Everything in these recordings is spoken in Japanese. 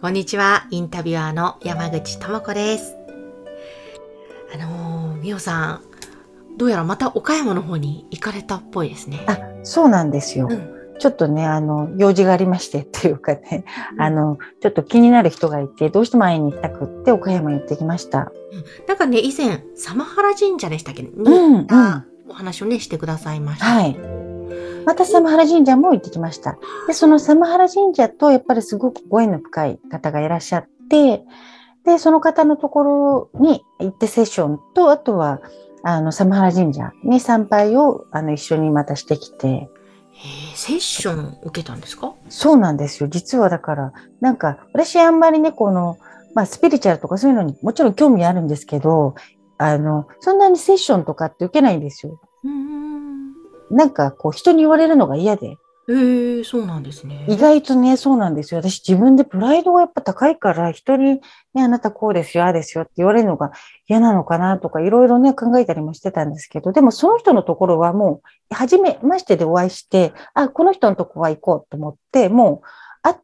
こんにちは、インタビュアーの山口智子です。あのー、みおさん、どうやらまた岡山の方に行かれたっぽいですね。あそうなんですよ、うんちょっとね、あの、用事がありましてっていうかね、あの、ちょっと気になる人がいて、どうしても会いに行きたくって、岡山に行ってきました。なんかね、以前、サ原神社でしたっけにうんったお話をね、してくださいました。はい。またサムハラ神社も行ってきました。で、そのサムハラ神社とやっぱりすごくご縁の深い方がいらっしゃって、で、その方のところに行ってセッションと、あとは、あの、サムハラ神社に参拝を、あの、一緒にまたしてきて、へーセッション受けたんですか？そうなんですよ。実はだから、なんか、私あんまりね、この、まあ、スピリチュアルとかそういうのにもちろん興味あるんですけど、あの、そんなにセッションとかって受けないんですよ。うーん。なんか、こう、人に言われるのが嫌で。えー、そうなんですね。意外とね、そうなんですよ。私自分でプライドがやっぱ高いから、人にね、あなたこうですよ、ああですよって言われるのが嫌なのかなとか、いろいろね、考えたりもしてたんですけど、でもその人のところはもう、初めましてでお会いして、あ、この人のとこは行こうと思って、もう、会っ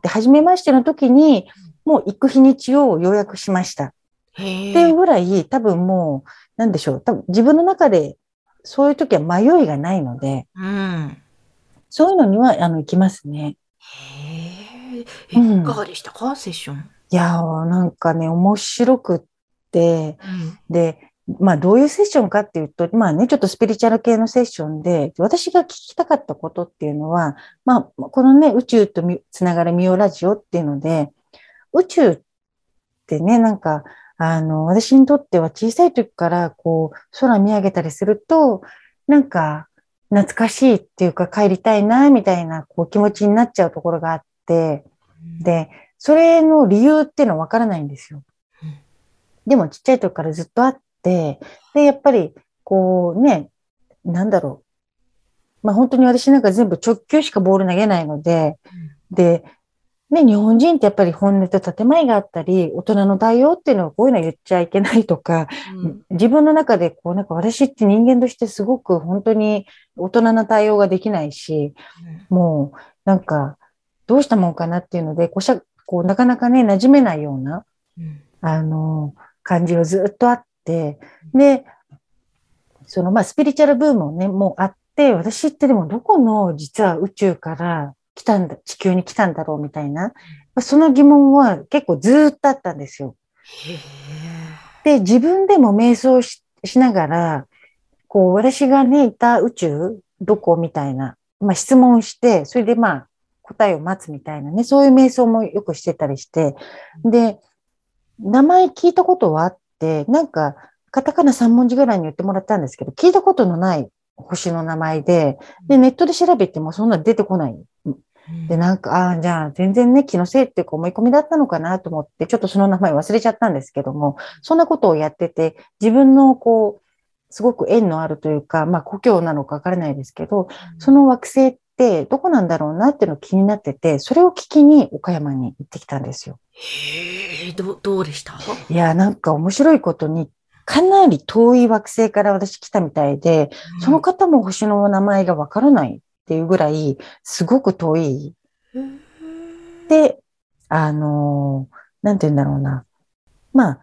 て、初めましての時に、もう行く日にちを予約しました。へっていうーぐらい、多分もう、なんでしょう、多分自分の中で、そういう時は迷いがないので、うん。そういうのには、あの、行きますね。へーえ、うんいかがでしたか？セッション。いやー、なんかね、面白くって、うん。で、まあ、どういうセッションかっていうと、まあね、ちょっとスピリチュアル系のセッションで、私が聞きたかったことっていうのは、まあ、このね、宇宙とみつながるミオラジオっていうので、宇宙ってね、なんか、あの、私にとっては小さい時から、こう、空見上げたりすると、なんか、懐かしいっていうか、帰りたいな、みたいな、こう、気持ちになっちゃうところがあって、で、それの理由っていうのはわからないんですようん。でもちっちゃい時からずっとあって、で、やっぱり、こうね、なんだろう。まあ本当に私なんか全部直球しかボール投げないので、で、ね、日本人ってやっぱり本音と建前があったり、大人の対応っていうのはこういうのは言っちゃいけないとか、うん。自分の中でこうなんか私って人間としてすごく本当に大人な対応ができないし、もうなんかどうしたもんかなっていうので、こうしゃこうなかなかね、馴染めないような、うん。あの、感じがずっとあって、で、そのまあスピリチュアルブームもね、もうあって、私ってでもどこの実は宇宙から来たんだ、地球に来たんだろうみたいな、まあその疑問は結構ずっとあったんですよ。へで、自分でも瞑想ししながら、こう、私がね、いた宇宙、どこみたいな、まあ質問して、それでまあ答えを待つみたいなね、そういう瞑想もよくしてたりして、で、名前聞いたことはあって、なんか、カタカナ3文字ぐらいに言ってもらったんですけど、聞いたことのない星の名前で、で、ネットで調べてもそんな出てこない。ーで、なんか、ああ、じゃあ、全然ね、気のせいっていうか思い込みだったのかなと思って、ちょっとその名前忘れちゃったんですけども、そんなことをやってて、自分のこう、すごく縁のあるというか、まあ、故郷なのかわからないですけど、その惑星ってどこなんだろうなっていうの気になってて、それを聞きに岡山に行ってきたんですよ。へえ、ど、どうでした？いや、なんか面白いことに、かなり遠い惑星から私来たみたいで、その方も星の名前がわからないっていうぐらい、すごく遠いうんで、あのーなんて言うんだろうな。まあ、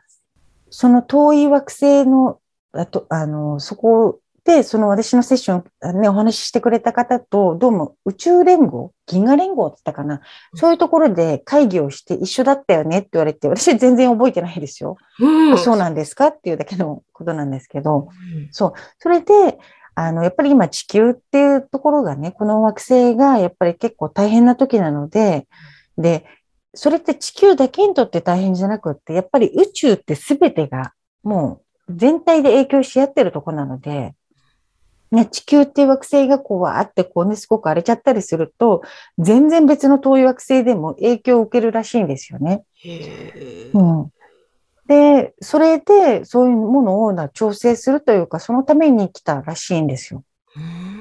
その遠い惑星の、あと、あのーそこで、その私のセッション、ね、お話ししてくれた方と、どうも宇宙連合、銀河連合って言ったかな。そういうところで会議をして一緒だったよねって言われて、私は全然覚えてないですよ。うんそうなんですか？っていうだけのことなんですけど。うんそう。それで、あの、やっぱり今地球っていうところがね、この惑星がやっぱり結構大変な時なので、で、それって地球だけにとって大変じゃなくって、やっぱり宇宙って全てがもう全体で影響し合ってるとこなので、ね、地球っていう惑星がこう、わーってこうね、すごく荒れちゃったりすると、全然別の遠い惑星でも影響を受けるらしいんですよね。へう。ん。で、それで、そういうものをな調整するというか、そのために来たらしいんですよ。うん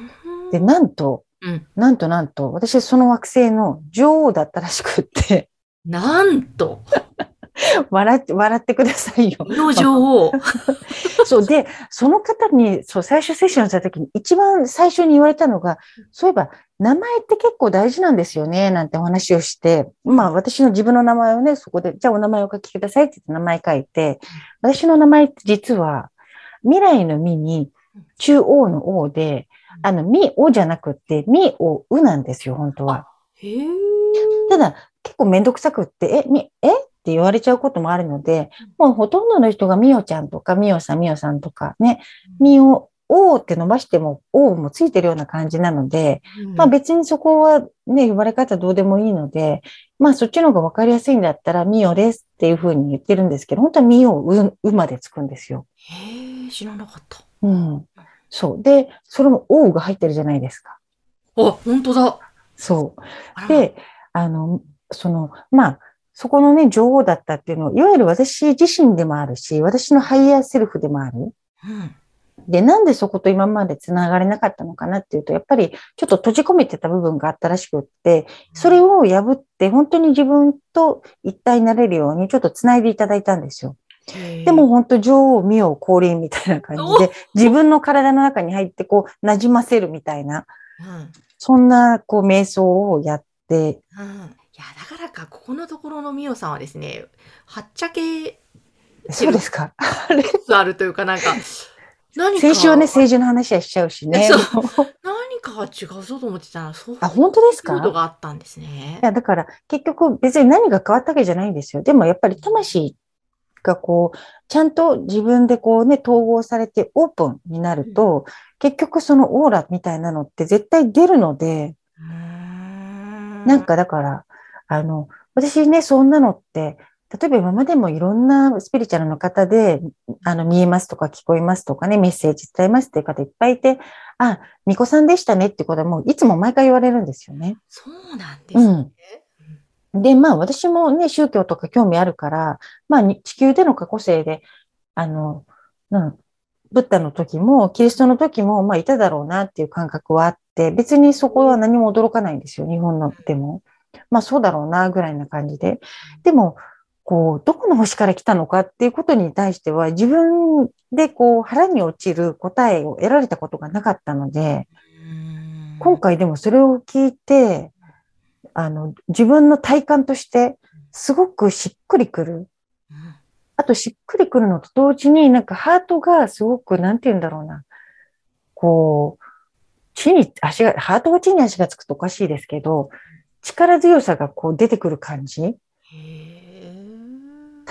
で、なんと、うん。なんとなんと、私その惑星の女王だったらしくって、なんと、笑って、笑ってくださいよ。の女王。そうで、その方に、そう、最初セッションした時に一番最初に言われたのが、そういえば、名前って結構大事なんですよね、なんてお話をして、まあ私の自分の名前をね、そこで、じゃあお名前をお書きくださいって言って名前書いて、私の名前って実は、未来の未に、中央の王で、あの、み、おじゃなくって、み、お、うなんですよ、本当は。ただ、結構めんどくさくって、え、み、え？って言われちゃうこともあるので、もうほとんどの人がみおちゃんとかみおさん、みおさんとかね、みお、おって伸ばしても、おもついてるような感じなので、うんまあ別にそこはね、呼ばれ方どうでもいいので、まあそっちの方がわかりやすいんだったら、みおですっていうふうに言ってるんですけど、本当はみお、う、うまでつくんですよ。へえ、知らなかった。うん。そう。で、それもおが入ってるじゃないですか。あ、本当だ。そう。で、あの、その、まあ、そこのね、女王だったっていうのは、いわゆる私自身でもあるし、私のハイヤーセルフでもある。うん。で、なんでそこと今まで繋がれなかったのかなっていうと、やっぱりちょっと閉じ込めてた部分があったらしくって、それを破って本当に自分と一体になれるようにちょっと繋いでいただいたんですよ。でも、本当女王、ミオ、降臨みたいな感じで、自分の体の中に入ってこう、馴染ませるみたいな、うん。そんなこう、瞑想をやって、うん。いや、だからか、ここのところのみおさんはですね、はっちゃけそうですか。あれ？あるというか、なんか、何か、先週はね、政治の話はしちゃうしね。何かが違うぞと思ってたら、そうあ、本当ですか？ことがあったんですね。い。や、だから結局別に何が変わったわけじゃないんですよ。でもやっぱり魂がこう、ちゃんと自分でこうね、統合されてオープンになると、結局そのオーラみたいなのって絶対出るので、ん。なん、かだから、あの、私ね、そんなのって、例えば今までもいろんなスピリチュアルの方で、あの、見えますとか聞こえますとかね、メッセージ伝えますっていう方いっぱいいて、あ、巫女さんでしたねってことはもういつも毎回言われるんですよね。そうなんですね。で、まあ私もね、宗教とか興味あるから、まあに地球での過去生で、あの、うん、ブッダの時も、キリストの時も、まあいただろうなっていう感覚はあって、別にそこは何も驚かないんですよ、日本のでも。まあそうだろうな、ぐらいな感じで。でも、こう、どこの星から来たのかっていうことに対しては、自分でこう、腹に落ちる答えを得られたことがなかったので、うん今回でもそれを聞いて、あの、自分の体感として、すごくしっくりくる。うんあとしっくりくるのと同時になんかハートがすごく、なんて言うんだろうな。こう、地に足が、ハートが地に足がつくとおかしいですけど、力強さがこう出てくる感じ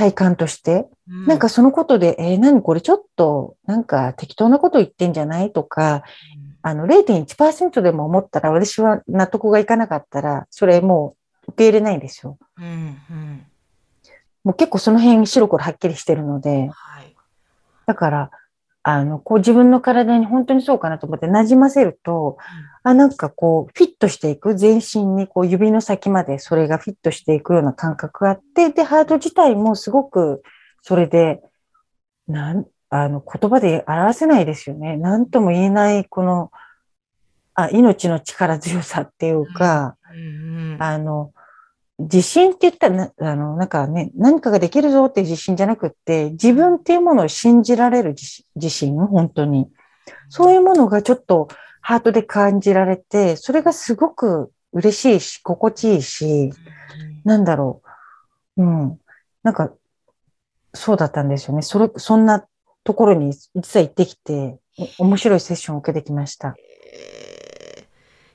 体感として。うなんかそのことで、えー何これちょっと、なんか適当なこと言ってんじゃないとか、あの、0.1%でも思ったら、私は納得がいかなかったら、それもう受け入れないんですよ。うんうんもう結構その辺白黒はっきりしてるので、はい。だから、あの、こう自分の体に本当にそうかなと思って馴染ませると、あ、なんかこう、フィットしていく、全身にこう指の先までそれがフィットしていくような感覚があって、で、ハート自体もすごく、それで、なん、あの、言葉で表せないですよね。なんとも言えない、この、あ、命の力強さっていうか、あの、自信って言ったらな、あの、なんかね、何かができるぞっていう自信じゃなくって、自分っていうものを信じられる自信、本当に。そういうものがちょっとハートで感じられて、それがすごく嬉しいし、心地いいし、なんだろう。うん。なんか、そうだったんですよね。それ、そんなところに実は行ってきて、お面白いセッションを受けてきました。えー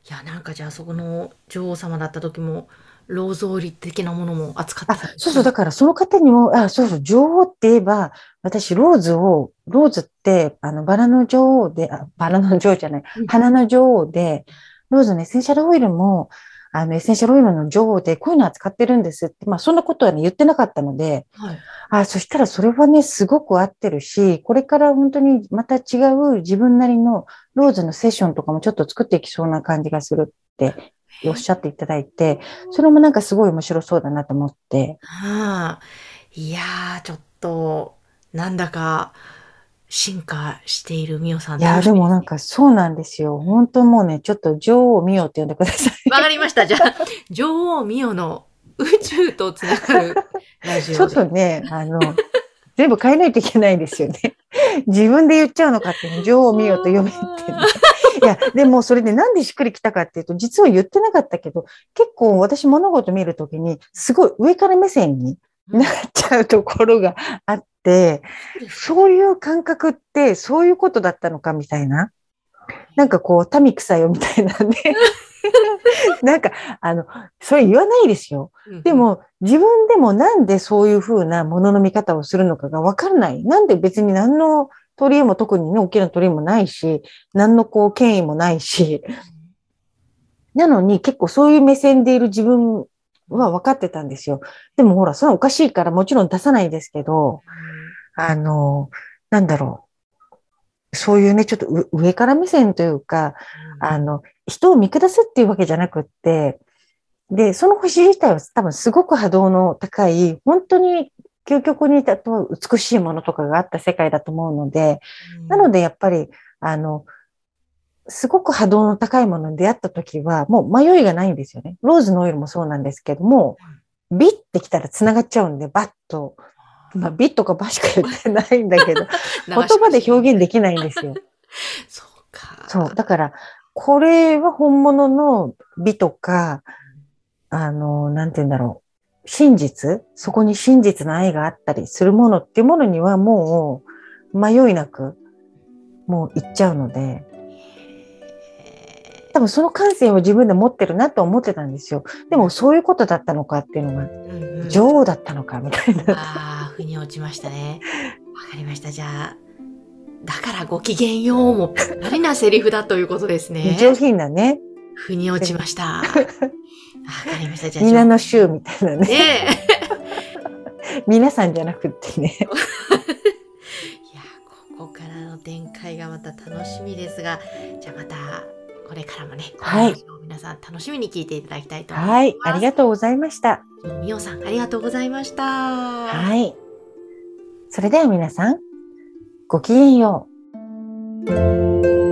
いや、なんかじゃあそこの女王様だった時も、ローズオイル的なものも扱ってあたそうそう、だからその方にも、あ、そうそう、女王って言えば、私、ローズを、ローズって、あの、バラの女王で、あ、バラの女王じゃないうん、花の女王で、ローズのエッセンシャルオイルも、あの、エッセンシャルオイルの女王で、こういうの扱ってるんですって、まあ、そんなことはね、言ってなかったので、はい。あ、そしたらそれはね、すごく合ってるし、これから本当にまた違う自分なりのローズのセッションとかもちょっと作っていきそうな感じがするっておっしゃっていただいて、それもなんかすごい面白そうだなと思って。はあ、いやー、ちょっと、なんだか、進化しているみおさん。いや、でもなんかそうなんですよ。本当もうね、ちょっと女王みよって呼んでください。わかりました。じゃあ、女王ミオの宇宙とつながるラジちょっ。とね、あの、全部変えないといけないですよね。自分で言っちゃうのかって女王みよと呼べってね。いや、でもそれでなんでしっくりきたかっていうと、実は言ってなかったけど、結構私物事見るときに、すごい上から目線にうんなっちゃうところがあって、そういう感覚ってそういうことだったのかみたいな。なんかこう、民草よみたいなね。なんか、あの、それ言わないですよ。うんで、も、自分でもなんでそういうふうなものの見方をするのかがわからない。なんで別に何の取り柄も特にね、大きな取り柄もないし、何のこう、権威もないし、なのに結構そういう目線でいる自分は分かってたんですよ。でもほら、それはおかしいからもちろん出さないですけど、あの、なんだろう。そういうね、ちょっとう上から目線というか、あの、人を見下すっていうわけじゃなくって、で、その星自体は多分すごく波動の高い、本当に究極に例えば美しいものとかがあった世界だと思うので、なのでやっぱり、あの、すごく波動の高いものに出会った時は、もう迷いがないんですよね。ローズのオイルもそうなんですけども、ビッてきたら繋がっちゃうんで、バッと。まあ、ビッとかバしか言ってないんだけど、言葉で表現できないんですよ。そうか。そう。だから、これは本物の美とか、あの、なんて言うんだろう。真実？そこに真実の愛があったりするものっていうものにはもう迷いなく、もう行っちゃうので、多分その感性を自分で持ってるなと思ってたんですよ。でもそういうことだったのかっていうのが、うんうん女王だったのかみたいな。ああ、腑に落ちましたね。わかりました。じゃあ、だからごきげんようもぴったりなセリフだということですね。上品なね、腑に落ちました。わかりました。じゃあ、皆の衆みたいなね。ねえ。皆さんじゃなくってね。いや、ここからの展開がまた楽しみですが、じゃあまた、これからもね、はい皆さん楽しみに聞いていただきたいと思います。はい、ありがとうございました。みおさん、ありがとうございました。はい。それでは皆さん、ごきげんよう。